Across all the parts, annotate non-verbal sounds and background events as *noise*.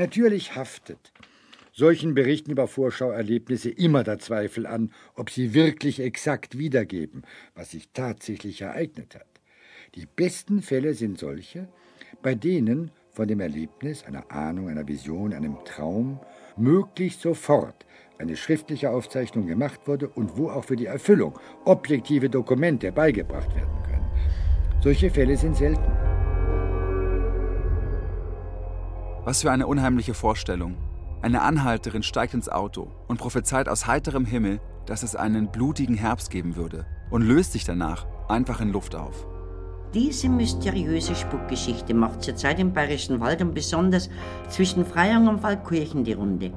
Natürlich haftet solchen Berichten über Vorschauerlebnisse immer der Zweifel an, ob sie wirklich exakt wiedergeben, was sich tatsächlich ereignet hat. Die besten Fälle sind solche, bei denen von dem Erlebnis, einer Ahnung, einer Vision, einem Traum möglichst sofort eine schriftliche Aufzeichnung gemacht wurde und wo auch für die Erfüllung objektive Dokumente beigebracht werden können. Solche Fälle sind selten. Was für eine unheimliche Vorstellung. Eine Anhalterin steigt ins Auto und prophezeit aus heiterem Himmel, dass es einen blutigen Herbst geben würde und löst sich danach einfach in Luft auf. Diese mysteriöse Spukgeschichte macht zurzeit im Bayerischen Wald und besonders zwischen Freyung und Waldkirchen die Runde.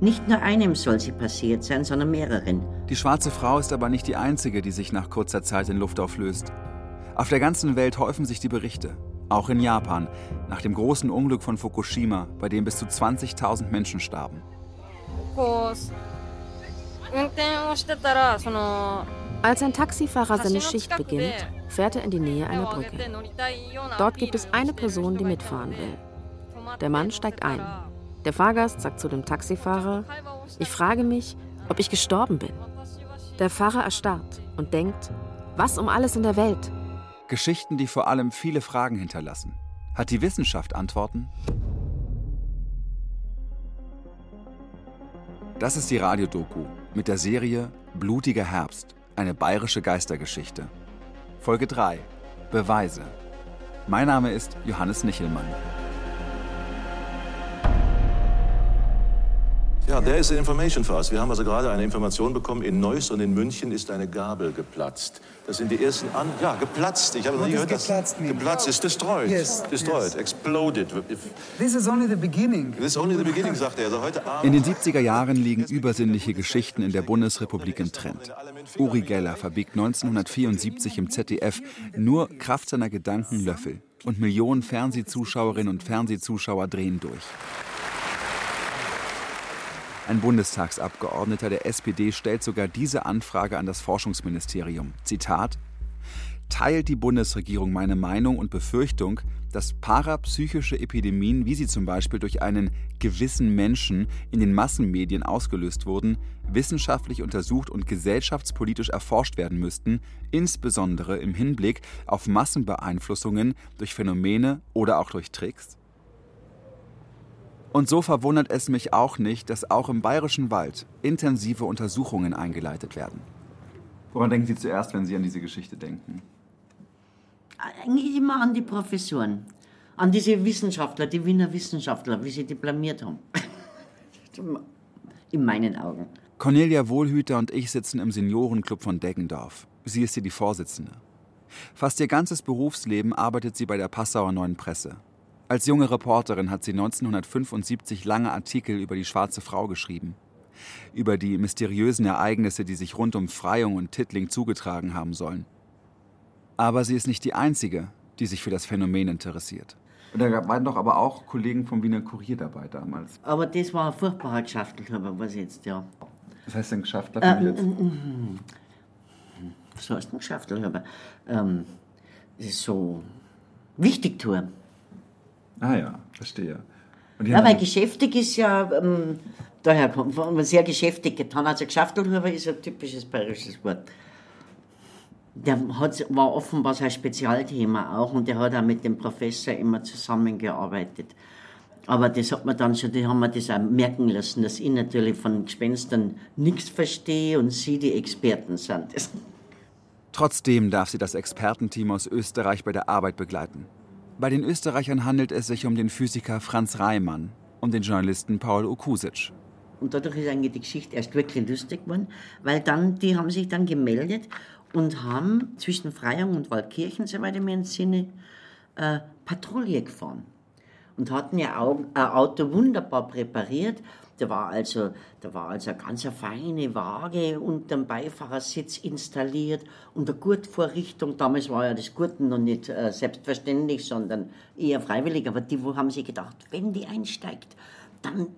Nicht nur einem soll sie passiert sein, sondern mehreren. Die schwarze Frau ist aber nicht die einzige, die sich nach kurzer Zeit in Luft auflöst. Auf der ganzen Welt häufen sich die Berichte. Auch in Japan, nach dem großen Unglück von Fukushima, bei dem bis zu 20.000 Menschen starben. Als ein Taxifahrer seine Schicht beginnt, fährt er in die Nähe einer Brücke. Dort gibt es eine Person, die mitfahren will. Der Mann steigt ein. Der Fahrgast sagt zu dem Taxifahrer, ich frage mich, ob ich gestorben bin. Der Fahrer erstarrt und denkt, was um alles in der Welt? Geschichten, die vor allem viele Fragen hinterlassen. Hat die Wissenschaft Antworten? Das ist die Radiodoku mit der Serie Blutiger Herbst, eine bayerische Geistergeschichte. Folge 3 Beweise. Mein Name ist Johannes Nichelmann. Ja, there is information for us. Wir haben also gerade eine Information bekommen, in Neuss und in München ist eine Gabel geplatzt. Das sind die ersten An... Ja, geplatzt. Ich habe noch nie gehört, dass... Geplatzt, geplatzt ist destroyed. Yes, Destroyed, yes. exploded. This is only the beginning. This is only the beginning, sagt er. Also heute Abend... In den 70er Jahren liegen übersinnliche Geschichten in der Bundesrepublik im Trend. Uri Geller verbiegt 1974 im ZDF nur Kraft seiner Gedanken Löffel. Und Millionen Fernsehzuschauerinnen und Fernsehzuschauer drehen durch. Ein Bundestagsabgeordneter der SPD stellt sogar diese Anfrage an das Forschungsministerium. Zitat: Teilt die Bundesregierung meine Meinung und Befürchtung, dass parapsychische Epidemien, wie sie zum Beispiel durch einen gewissen Menschen in den Massenmedien ausgelöst wurden, wissenschaftlich untersucht und gesellschaftspolitisch erforscht werden müssten, insbesondere im Hinblick auf Massenbeeinflussungen durch Phänomene oder auch durch Tricks? Und so verwundert es mich auch nicht, dass auch im Bayerischen Wald intensive Untersuchungen eingeleitet werden. Woran denken Sie zuerst, wenn Sie an diese Geschichte denken? Eigentlich immer an die Professoren, an diese Wissenschaftler, die Wiener Wissenschaftler, wie sie die blamiert haben. *laughs* In meinen Augen. Cornelia Wohlhüter und ich sitzen im Seniorenclub von Deggendorf. Sie ist hier die Vorsitzende. Fast ihr ganzes Berufsleben arbeitet sie bei der Passauer Neuen Presse. Als junge Reporterin hat sie 1975 lange Artikel über die schwarze Frau geschrieben. Über die mysteriösen Ereignisse, die sich rund um Freyung und Tittling zugetragen haben sollen. Aber sie ist nicht die Einzige, die sich für das Phänomen interessiert. Und da waren doch aber auch Kollegen vom Wiener Kurier dabei damals. Aber das war ein furchtbarer Geschäftelhuber, was jetzt, ja. Was heißt denn Geschäftler? Äh, äh, äh, was heißt denn Geschäftelhuber? Ähm, das ist so wichtig tun. Ah ja, verstehe. Ja, weil geschäftig ist ja, ähm, daher kommt, man sehr geschäftig getan. Also Geschäftelhuber ist ein typisches bayerisches Wort. Der hat, war offenbar sein Spezialthema auch und der hat auch mit dem Professor immer zusammengearbeitet. Aber das hat man dann schon, die haben mir das auch merken lassen, dass ich natürlich von Gespenstern nichts verstehe und sie die Experten sind. *laughs* Trotzdem darf sie das Expertenteam aus Österreich bei der Arbeit begleiten. Bei den Österreichern handelt es sich um den Physiker Franz Reimann und den Journalisten Paul Okusic. Und dadurch ist eigentlich die Geschichte erst wirklich lustig geworden, weil dann, die haben sich dann gemeldet und haben zwischen Freyung und Waldkirchen, soweit ich mich entsinne, äh, Patrouille gefahren. Und hatten ihr Auto wunderbar präpariert. Da war also, da war also eine ganz feine Waage unterm Beifahrersitz installiert und eine Gurtvorrichtung. Damals war ja das Gurten noch nicht äh, selbstverständlich, sondern eher freiwillig. Aber die wo haben sich gedacht, wenn die einsteigt, dann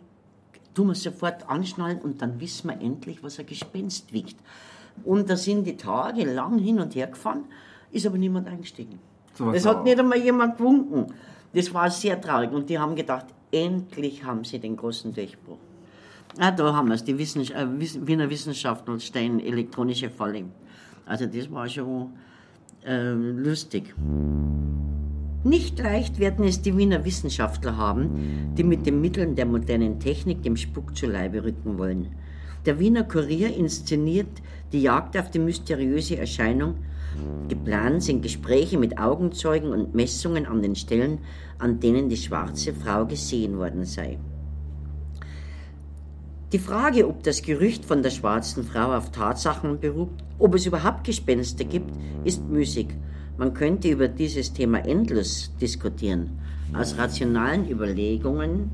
tun wir sofort anschnallen und dann wissen wir endlich, was ein Gespenst wiegt. Und da sind die Tage lang hin und her gefahren, ist aber niemand eingestiegen. So hat nicht einmal jemand gewunken. Das war sehr traurig und die haben gedacht, endlich haben sie den großen Durchbruch. Ah, da haben wir es, die Wissens äh, Wiener Wissenschaftler stellen elektronische Falle. Also das war schon äh, lustig. Nicht leicht werden es die Wiener Wissenschaftler haben, die mit den Mitteln der modernen Technik dem Spuk zu Leibe rücken wollen. Der Wiener Kurier inszeniert die Jagd auf die mysteriöse Erscheinung. Geplant sind Gespräche mit Augenzeugen und Messungen an den Stellen, an denen die schwarze Frau gesehen worden sei. Die Frage, ob das Gerücht von der schwarzen Frau auf Tatsachen beruht, ob es überhaupt Gespenster gibt, ist müßig. Man könnte über dieses Thema endlos diskutieren. Aus rationalen Überlegungen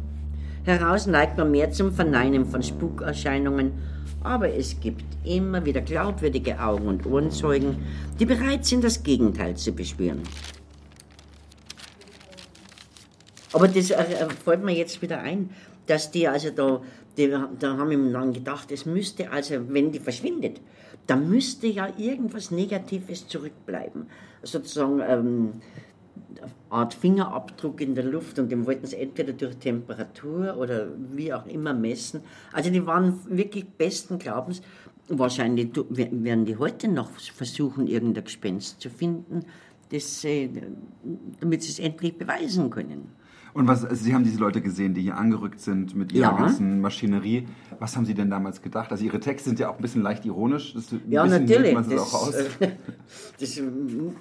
heraus neigt man mehr zum Verneinen von Spukerscheinungen, aber es gibt immer wieder glaubwürdige Augen- und Ohrenzeugen, die bereit sind, das Gegenteil zu beschwören. Aber das fällt mir jetzt wieder ein, dass die also da, die, da haben wir dann gedacht, es müsste also, wenn die verschwindet, da müsste ja irgendwas Negatives zurückbleiben. Sozusagen ähm, Art Fingerabdruck in der Luft und den wollten sie entweder durch Temperatur oder wie auch immer messen. Also die waren wirklich besten Glaubens. Wahrscheinlich werden die heute noch versuchen, irgendein Gespenst zu finden, das, damit sie es endlich beweisen können. Und was, also Sie haben diese Leute gesehen, die hier angerückt sind mit ihrer ja. ganzen Maschinerie. Was haben Sie denn damals gedacht? Also Ihre Texte sind ja auch ein bisschen leicht ironisch. Ja, natürlich. Das, auch aus. *laughs* das,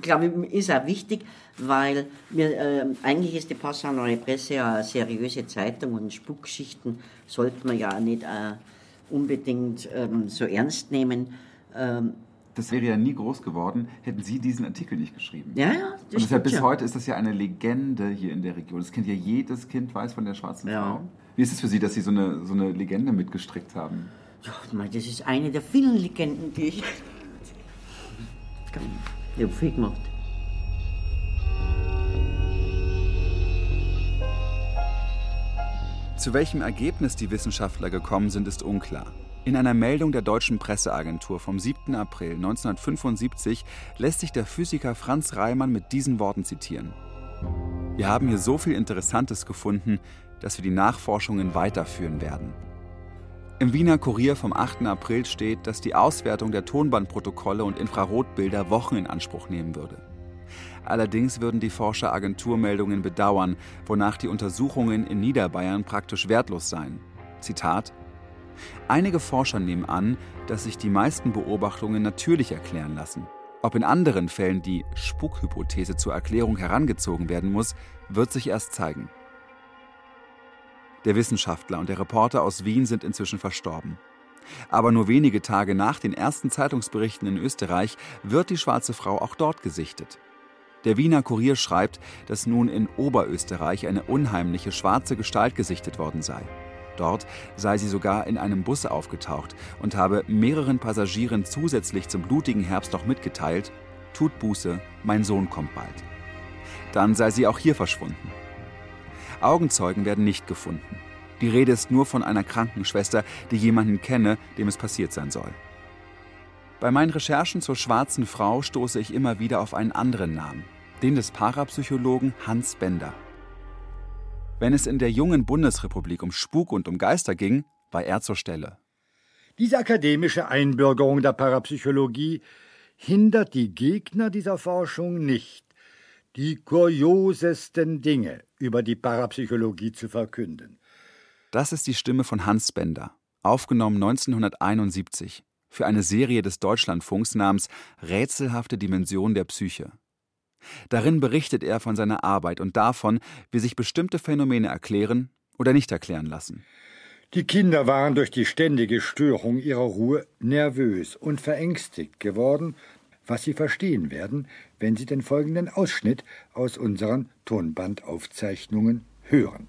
glaube ich, ist auch wichtig, weil wir, äh, eigentlich ist die Passau Neue Presse ja eine seriöse Zeitung und Spukgeschichten sollte man ja nicht äh, unbedingt ähm, so ernst nehmen. Ähm, das wäre ja nie groß geworden, hätten Sie diesen Artikel nicht geschrieben. Ja, ja. Das und deshalb bis ja. heute ist das ja eine Legende hier in der Region. Das kennt ja jedes Kind, weiß von der schwarzen ja. Frau. Wie ist es für Sie, dass Sie so eine, so eine Legende mitgestrickt haben? Ja, das ist eine der vielen Legenden, die ich. Ich habe viel gemacht. Zu welchem Ergebnis die Wissenschaftler gekommen sind, ist unklar. In einer Meldung der Deutschen Presseagentur vom 7. April 1975 lässt sich der Physiker Franz Reimann mit diesen Worten zitieren. Wir haben hier so viel Interessantes gefunden, dass wir die Nachforschungen weiterführen werden. Im Wiener Kurier vom 8. April steht, dass die Auswertung der Tonbandprotokolle und Infrarotbilder Wochen in Anspruch nehmen würde. Allerdings würden die Forscher Agenturmeldungen bedauern, wonach die Untersuchungen in Niederbayern praktisch wertlos seien. Zitat Einige Forscher nehmen an, dass sich die meisten Beobachtungen natürlich erklären lassen. Ob in anderen Fällen die Spukhypothese zur Erklärung herangezogen werden muss, wird sich erst zeigen. Der Wissenschaftler und der Reporter aus Wien sind inzwischen verstorben. Aber nur wenige Tage nach den ersten Zeitungsberichten in Österreich wird die schwarze Frau auch dort gesichtet. Der Wiener Kurier schreibt, dass nun in Oberösterreich eine unheimliche schwarze Gestalt gesichtet worden sei. Dort sei sie sogar in einem Bus aufgetaucht und habe mehreren Passagieren zusätzlich zum blutigen Herbst noch mitgeteilt, tut Buße, mein Sohn kommt bald. Dann sei sie auch hier verschwunden. Augenzeugen werden nicht gefunden. Die Rede ist nur von einer Krankenschwester, die jemanden kenne, dem es passiert sein soll. Bei meinen Recherchen zur schwarzen Frau stoße ich immer wieder auf einen anderen Namen, den des Parapsychologen Hans Bender. Wenn es in der jungen Bundesrepublik um Spuk und um Geister ging, war er zur Stelle. Diese akademische Einbürgerung der Parapsychologie hindert die Gegner dieser Forschung nicht, die kuriosesten Dinge über die Parapsychologie zu verkünden. Das ist die Stimme von Hans Bender, aufgenommen 1971 für eine Serie des Deutschlandfunks namens Rätselhafte Dimension der Psyche. Darin berichtet er von seiner Arbeit und davon, wie sich bestimmte Phänomene erklären oder nicht erklären lassen. Die Kinder waren durch die ständige Störung ihrer Ruhe nervös und verängstigt geworden, was sie verstehen werden, wenn sie den folgenden Ausschnitt aus unseren Tonbandaufzeichnungen hören.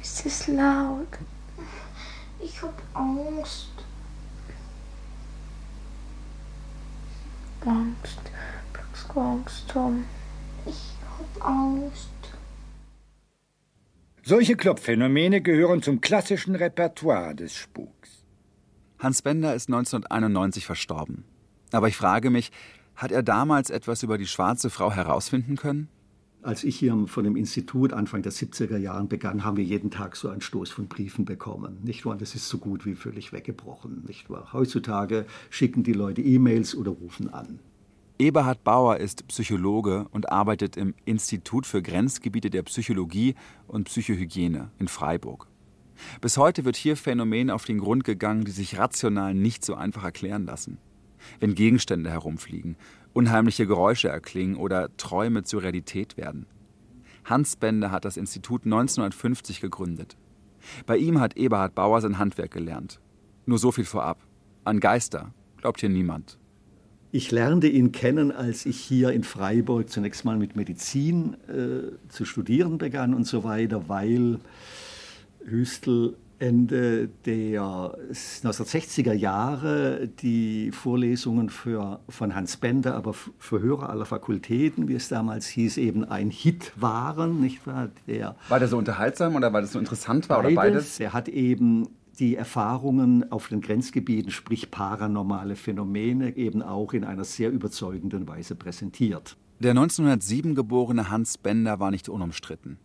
Es ist laut. Ich hab Angst. Angst. Plötzlich Angst, Tom. Ich hab Angst. Solche Klopfphänomene gehören zum klassischen Repertoire des Spuks. Hans Bender ist 1991 verstorben. Aber ich frage mich, Hat er damals etwas über die schwarze Frau herausfinden können? Als ich hier von dem Institut Anfang der 70er Jahren begann, haben wir jeden Tag so einen Stoß von Briefen bekommen. Nicht wahr? Das ist so gut wie völlig weggebrochen. Nicht wahr? Heutzutage schicken die Leute E-Mails oder rufen an. Eberhard Bauer ist Psychologe und arbeitet im Institut für Grenzgebiete der Psychologie und Psychohygiene in Freiburg. Bis heute wird hier Phänomenen auf den Grund gegangen, die sich rational nicht so einfach erklären lassen. Wenn Gegenstände herumfliegen, unheimliche Geräusche erklingen oder Träume zur Realität werden. Hans Bender hat das Institut 1950 gegründet. Bei ihm hat Eberhard Bauer sein Handwerk gelernt. Nur so viel vorab. An Geister glaubt hier niemand. Ich lernte ihn kennen, als ich hier in Freiburg zunächst mal mit Medizin äh, zu studieren begann und so weiter, weil Hüstel Ende der 1960er Jahre die Vorlesungen für, von Hans Bender, aber für Hörer aller Fakultäten, wie es damals hieß, eben ein Hit waren. Nicht wahr? Der war der so unterhaltsam oder weil das so interessant war beides, oder beides? Er hat eben die Erfahrungen auf den Grenzgebieten, sprich paranormale Phänomene, eben auch in einer sehr überzeugenden Weise präsentiert. Der 1907 geborene Hans Bender war nicht unumstritten.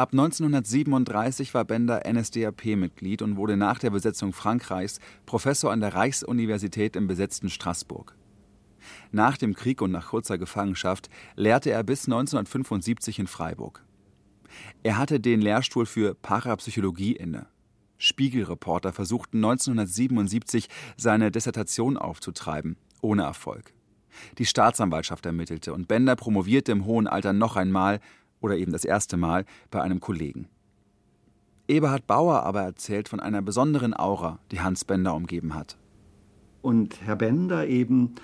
Ab 1937 war Bender NSDAP-Mitglied und wurde nach der Besetzung Frankreichs Professor an der Reichsuniversität im besetzten Straßburg. Nach dem Krieg und nach kurzer Gefangenschaft lehrte er bis 1975 in Freiburg. Er hatte den Lehrstuhl für Parapsychologie inne. Spiegelreporter versuchten 1977 seine Dissertation aufzutreiben, ohne Erfolg. Die Staatsanwaltschaft ermittelte und Bender promovierte im hohen Alter noch einmal oder eben das erste Mal bei einem Kollegen. Eberhard Bauer aber erzählt von einer besonderen Aura, die Hans Bender umgeben hat. Und Herr Bender eben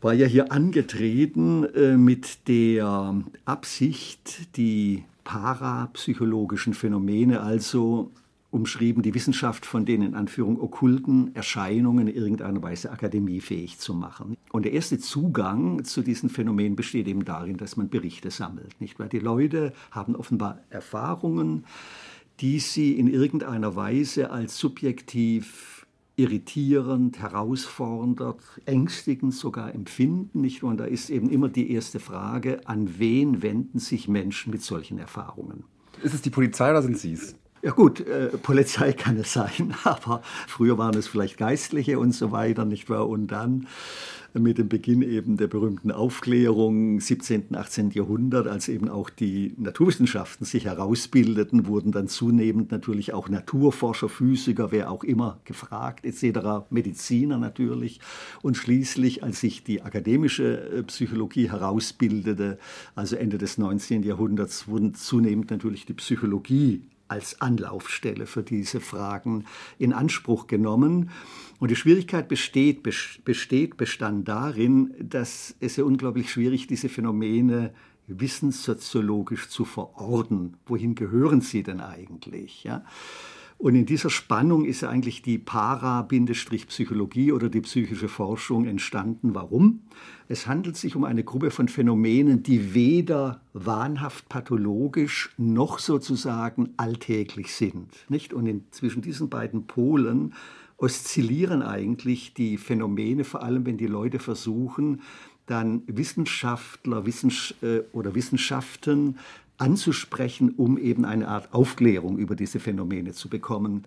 war ja hier angetreten äh, mit der Absicht, die parapsychologischen Phänomene, also umschrieben, die Wissenschaft von den in Anführung okkulten Erscheinungen in irgendeiner Weise akademiefähig zu machen. Und der erste Zugang zu diesen Phänomenen besteht eben darin, dass man Berichte sammelt. Nicht? Weil die Leute haben offenbar Erfahrungen, die sie in irgendeiner Weise als subjektiv irritierend, herausfordernd, ängstigend sogar empfinden. Nicht? Und da ist eben immer die erste Frage, an wen wenden sich Menschen mit solchen Erfahrungen? Ist es die Polizei oder sind Sie es? Ja gut, äh, Polizei *laughs* kann es sein, aber früher waren es vielleicht Geistliche und so weiter, nicht wahr? Und dann mit dem Beginn eben der berühmten Aufklärung 17., 18. Jahrhundert, als eben auch die Naturwissenschaften sich herausbildeten, wurden dann zunehmend natürlich auch Naturforscher, Physiker, wer auch immer gefragt, etc., Mediziner natürlich. Und schließlich, als sich die akademische äh, Psychologie herausbildete, also Ende des 19. Jahrhunderts, wurden zunehmend natürlich die Psychologie als Anlaufstelle für diese Fragen in Anspruch genommen. Und die Schwierigkeit besteht, besteht, bestand darin, dass es ja unglaublich schwierig, diese Phänomene wissenssoziologisch zu verorten. Wohin gehören sie denn eigentlich? Ja? Und in dieser Spannung ist eigentlich die Para-Psychologie oder die psychische Forschung entstanden. Warum? Es handelt sich um eine Gruppe von Phänomenen, die weder wahnhaft pathologisch noch sozusagen alltäglich sind. Nicht? Und in, zwischen diesen beiden Polen oszillieren eigentlich die Phänomene, vor allem wenn die Leute versuchen, dann Wissenschaftler Wissens äh, oder Wissenschaften anzusprechen, um eben eine Art Aufklärung über diese Phänomene zu bekommen.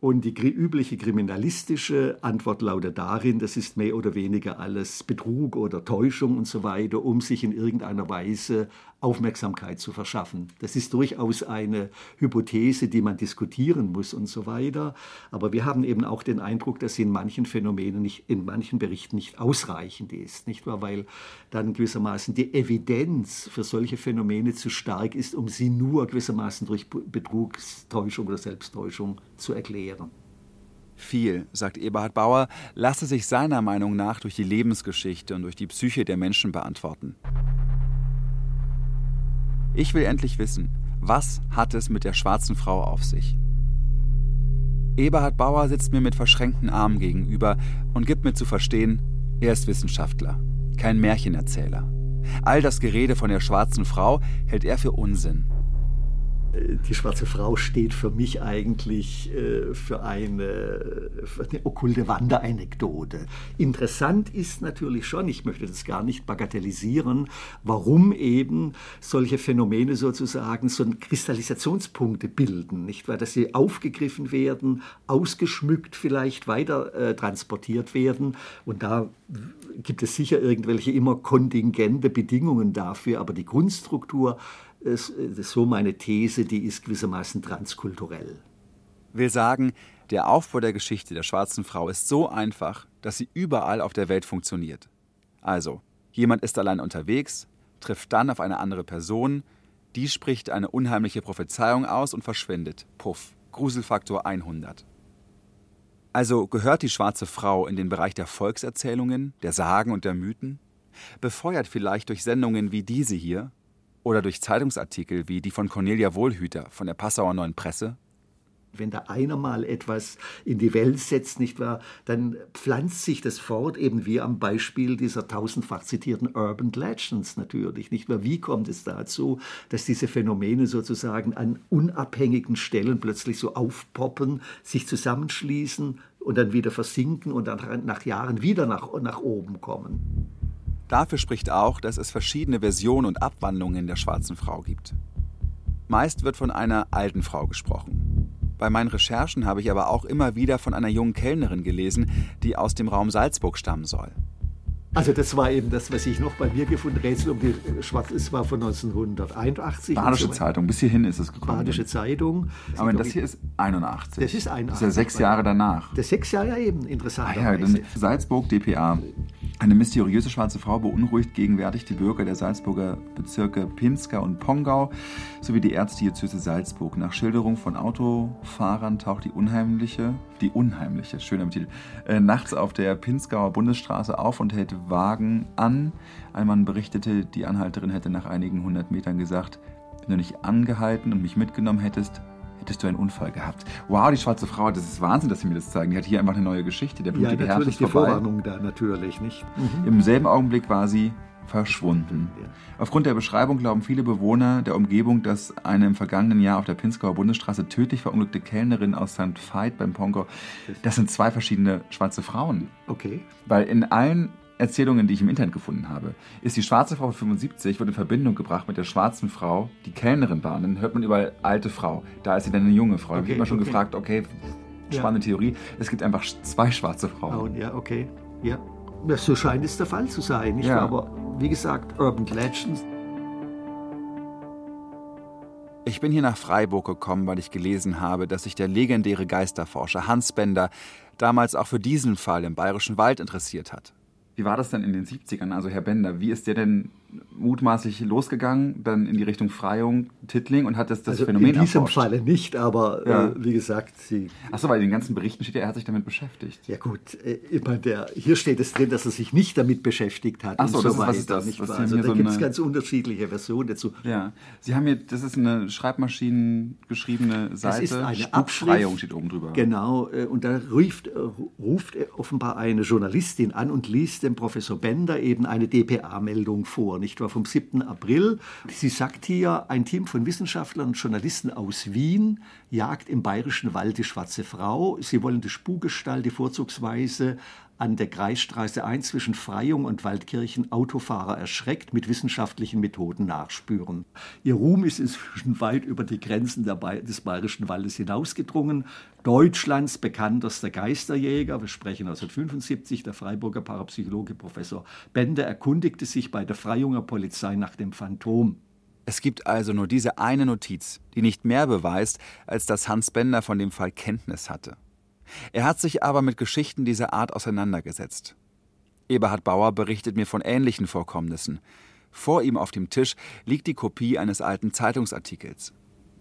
Und die übliche kriminalistische Antwort lautet darin, das ist mehr oder weniger alles Betrug oder Täuschung und so weiter, um sich in irgendeiner Weise Aufmerksamkeit zu verschaffen. Das ist durchaus eine Hypothese, die man diskutieren muss und so weiter. Aber wir haben eben auch den Eindruck, dass sie in manchen Phänomenen nicht, in manchen Berichten nicht ausreichend ist, nicht wahr? Weil dann gewissermaßen die Evidenz für solche Phänomene zu stark ist, um sie nur gewissermaßen durch Betrugstäuschung oder Selbsttäuschung zu erklären. Viel, sagt Eberhard Bauer, lasse sich seiner Meinung nach durch die Lebensgeschichte und durch die Psyche der Menschen beantworten. Ich will endlich wissen, was hat es mit der schwarzen Frau auf sich? Eberhard Bauer sitzt mir mit verschränkten Armen gegenüber und gibt mir zu verstehen, er ist Wissenschaftler, kein Märchenerzähler. All das Gerede von der schwarzen Frau hält er für Unsinn. Die schwarze Frau steht für mich eigentlich äh, für eine, für eine okkulte Wanderanekdote. Interessant ist natürlich schon, ich möchte das gar nicht bagatellisieren, warum eben solche Phänomene sozusagen so Kristallisationspunkte bilden, nicht wahr? Dass sie aufgegriffen werden, ausgeschmückt vielleicht weiter äh, transportiert werden und da gibt es sicher irgendwelche immer kontingente Bedingungen dafür, aber die Grundstruktur ist, ist so meine These, die ist gewissermaßen transkulturell. Will sagen, der Aufbau der Geschichte der schwarzen Frau ist so einfach, dass sie überall auf der Welt funktioniert. Also, jemand ist allein unterwegs, trifft dann auf eine andere Person, die spricht eine unheimliche Prophezeiung aus und verschwindet. Puff, Gruselfaktor 100. Also gehört die schwarze Frau in den Bereich der Volkserzählungen, der Sagen und der Mythen? Befeuert vielleicht durch Sendungen wie diese hier oder durch Zeitungsartikel wie die von Cornelia Wohlhüter von der Passauer Neuen Presse? Wenn da einer mal etwas in die Welt setzt, nicht wahr, dann pflanzt sich das fort, eben wie am Beispiel dieser tausendfach zitierten Urban Legends natürlich, nicht wahr? Wie kommt es dazu, dass diese Phänomene sozusagen an unabhängigen Stellen plötzlich so aufpoppen, sich zusammenschließen und dann wieder versinken und dann nach Jahren wieder nach, nach oben kommen? Dafür spricht auch, dass es verschiedene Versionen und Abwandlungen der schwarzen Frau gibt. Meist wird von einer alten Frau gesprochen. Bei meinen Recherchen habe ich aber auch immer wieder von einer jungen Kellnerin gelesen, die aus dem Raum Salzburg stammen soll. Also das war eben das, was ich noch bei mir gefunden Rätsel um die Schwarz, es war von 1981. Badische so Zeitung, bis hierhin ist es gekommen. Badische Zeitung. Aber das hier ist 81. Das ist 81. Das ist ja sechs Jahre danach. Das sechs Jahre eben, interessant. Ah, ja, Salzburg, DPA. Eine mysteriöse schwarze Frau beunruhigt gegenwärtig die Bürger der Salzburger Bezirke Pinska und Pongau sowie die Erzdiözese Salzburg. Nach Schilderung von Autofahrern taucht die unheimliche, die unheimliche, schöner Titel, äh, nachts auf der Pinskauer Bundesstraße auf und hält Wagen an. Ein Mann berichtete, die Anhalterin hätte nach einigen hundert Metern gesagt, wenn du nicht angehalten und mich mitgenommen hättest, hättest du einen Unfall gehabt. Wow, die schwarze Frau, das ist Wahnsinn, dass sie mir das zeigen. Die hat hier einfach eine neue Geschichte. Der blutige ja, natürlich Herbst die Vorwarnung da, natürlich, nicht? Mhm. Im selben Augenblick war sie verschwunden. Ja. Aufgrund der Beschreibung glauben viele Bewohner der Umgebung, dass eine im vergangenen Jahr auf der Pinskauer Bundesstraße tödlich verunglückte Kellnerin aus St. Veit beim Pongo, das sind zwei verschiedene schwarze Frauen. Okay. Weil in allen Erzählungen, die ich im Internet gefunden habe, ist die schwarze Frau von 75 wird in Verbindung gebracht mit der schwarzen Frau, die Kellnerin war. Und dann hört man überall alte Frau. Da ist sie dann eine junge Frau. Okay, ich habe immer schon okay. gefragt, okay, spannende ja. Theorie. Es gibt einfach zwei schwarze Frauen. Oh, ja, okay. Ja. ja. So scheint es der Fall zu sein. Nicht? Ja. Aber wie gesagt, Urban Legends. Ich bin hier nach Freiburg gekommen, weil ich gelesen habe, dass sich der legendäre Geisterforscher Hans Bender damals auch für diesen Fall im Bayerischen Wald interessiert hat. Wie war das denn in den 70ern? Also Herr Bender, wie ist der denn mutmaßlich losgegangen, dann in die Richtung Freiung, Tittling und hat das, das also Phänomen In diesem erforscht. Falle nicht, aber äh, ja. äh, wie gesagt, sie. Achso, weil in den ganzen Berichten steht ja, er hat sich damit beschäftigt. Ja gut, äh, immer der, hier steht es drin, dass er sich nicht damit beschäftigt hat. Achso, das so ist, was ist das? Nicht was also da so gibt es ganz unterschiedliche Versionen dazu. Ja, Sie haben hier, das ist eine Schreibmaschinen geschriebene Seite. Das ist eine Spukfreiung steht oben drüber. Genau, äh, und da ruft, ruft offenbar eine Journalistin an und liest dem Professor Bender eben eine DPA-Meldung vor, nicht wahr, vom 7. April. Sie sagt hier, ein Team von Wissenschaftlern und Journalisten aus Wien jagt im Bayerischen Wald die schwarze Frau. Sie wollen die Spukgestalt, die vorzugsweise an der Kreisstraße 1 zwischen Freyung und Waldkirchen Autofahrer erschreckt mit wissenschaftlichen Methoden nachspüren. Ihr Ruhm ist inzwischen weit über die Grenzen des Bayerischen Waldes hinausgedrungen. Deutschlands bekanntester Geisterjäger, wir sprechen 1975, der Freiburger Parapsychologe Professor Bender erkundigte sich bei der Freyunger Polizei nach dem Phantom. Es gibt also nur diese eine Notiz, die nicht mehr beweist, als dass Hans Bender von dem Fall Kenntnis hatte. Er hat sich aber mit Geschichten dieser Art auseinandergesetzt. Eberhard Bauer berichtet mir von ähnlichen Vorkommnissen. Vor ihm auf dem Tisch liegt die Kopie eines alten Zeitungsartikels.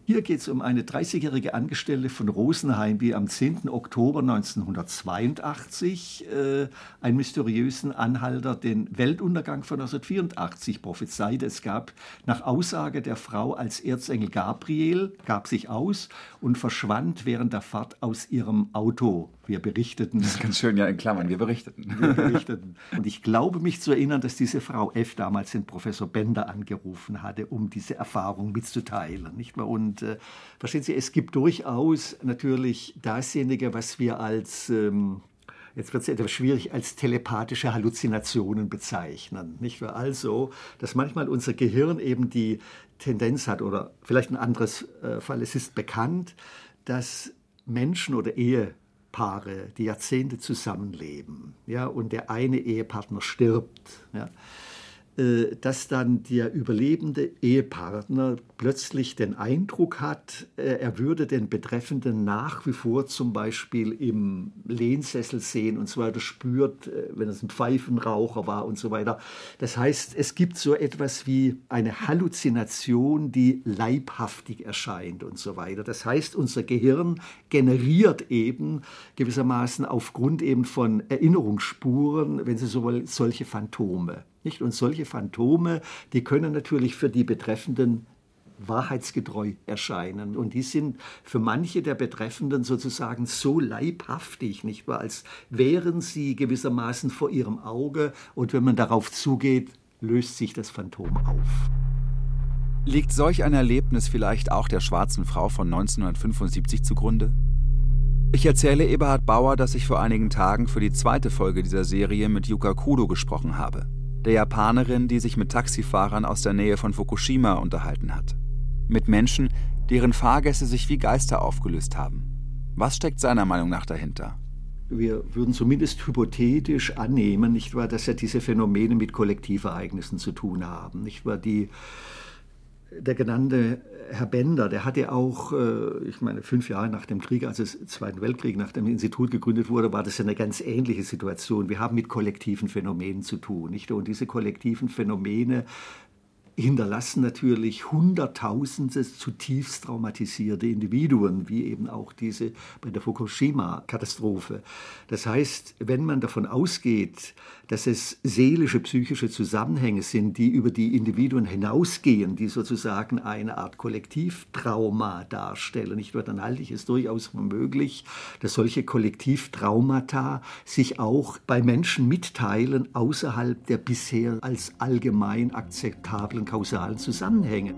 Hier geht es um eine 30-jährige Angestellte von Rosenheim, die am 10. Oktober 1982 äh, einen mysteriösen Anhalter den Weltuntergang von 1984 prophezeite. Es gab nach Aussage der Frau als Erzengel Gabriel, gab sich aus und verschwand während der Fahrt aus ihrem Auto. Wir berichteten. Das ist ganz schön, ja, in Klammern, wir berichteten. Wir *laughs* berichteten. Und ich glaube mich zu erinnern, dass diese Frau F. damals den Professor Bender angerufen hatte, um diese Erfahrung mitzuteilen. Nicht wahr? Und äh, verstehen Sie, es gibt durchaus natürlich dasjenige, was wir als ähm, jetzt wird es etwas schwierig, als telepathische Halluzinationen bezeichnen. Nicht wahr? Also, dass manchmal unser Gehirn eben die Tendenz hat, oder vielleicht ein anderes äh, Fall, es ist bekannt, dass Menschen oder Ehepaare, die Jahrzehnte zusammenleben, ja, und der eine Ehepartner stirbt, ja, dass dann der überlebende Ehepartner plötzlich den Eindruck hat, äh, er würde den Betreffenden nach wie vor zum Beispiel im Lehnsessel sehen und so weiter, spürt, äh, wenn es ein Pfeifenraucher war und so weiter. Das heißt, es gibt so etwas wie eine Halluzination, die leibhaftig erscheint und so weiter. Das heißt, unser Gehirn generiert eben gewissermaßen aufgrund eben von Erinnerungsspuren, wenn Sie so wollen, solche Phantome. Nicht? Und solche Phantome, die können natürlich für die Betreffenden wahrheitsgetreu erscheinen. Und die sind für manche der Betreffenden sozusagen so leibhaftig, nicht wahr, als wären sie gewissermaßen vor ihrem Auge und wenn man darauf zugeht, löst sich das Phantom auf. Liegt solch ein Erlebnis vielleicht auch der schwarzen Frau von 1975 zugrunde? Ich erzähle Eberhard Bauer, dass ich vor einigen Tagen für die zweite Folge dieser Serie mit Yuka Kudo gesprochen habe der Japanerin, die sich mit Taxifahrern aus der Nähe von Fukushima unterhalten hat. Mit Menschen, deren Fahrgäste sich wie Geister aufgelöst haben. Was steckt seiner Meinung nach dahinter? Wir würden zumindest hypothetisch annehmen, nicht wahr, dass ja diese Phänomene mit Kollektivereignissen zu tun haben, nicht wahr? Die der genannte Herr Bender, der hatte auch, äh, ich meine, fünf Jahre nach dem Krieg, also des Zweiten Weltkrieg, nach dem Institut gegründet wurde, war das eine ganz ähnliche Situation. Wir haben mit kollektiven Phänomenen zu tun. Nicht? Und diese kollektiven Phänomene hinterlassen natürlich Hunderttausende zutiefst traumatisierte Individuen, wie eben auch diese bei der Fukushima-Katastrophe. Das heißt, wenn man davon ausgeht, dass es seelische, psychische Zusammenhänge sind, die über die Individuen hinausgehen, die sozusagen eine Art Kollektivtrauma darstellen, nicht wahr, dann halte ich es durchaus für möglich, dass solche Kollektivtraumata sich auch bei Menschen mitteilen außerhalb der bisher als allgemein akzeptablen kausalen Zusammenhänge.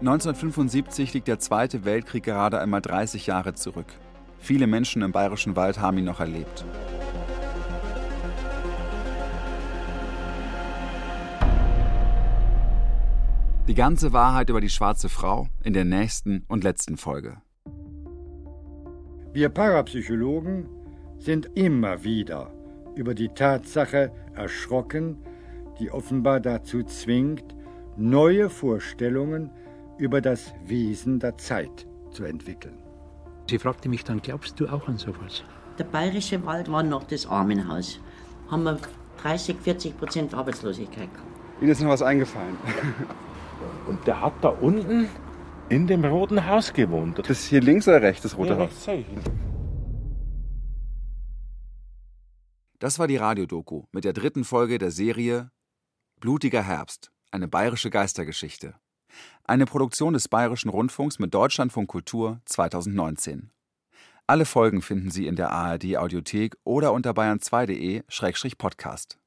(1975) liegt der Zweite Weltkrieg gerade einmal 30 Jahre zurück. Viele Menschen im Bayerischen Wald haben ihn noch erlebt. Die ganze Wahrheit über die schwarze Frau in der nächsten und letzten Folge. Wir Parapsychologen sind immer wieder über die Tatsache erschrocken, die offenbar dazu zwingt, neue Vorstellungen über das Wesen der Zeit zu entwickeln. Sie fragte mich dann, glaubst du auch an sowas? Der bayerische Wald war noch das Armenhaus. Haben wir 30, 40 Prozent Arbeitslosigkeit gehabt. Ihnen ist noch was eingefallen. *laughs* Und der hat da unten in dem roten Haus gewohnt. Das ist hier links oder rechts, das rote ja, Haus? Das war die Radiodoku mit der dritten Folge der Serie Blutiger Herbst, eine bayerische Geistergeschichte. Eine Produktion des Bayerischen Rundfunks mit Deutschlandfunk Kultur 2019. Alle Folgen finden Sie in der ARD Audiothek oder unter bayern2.de-podcast.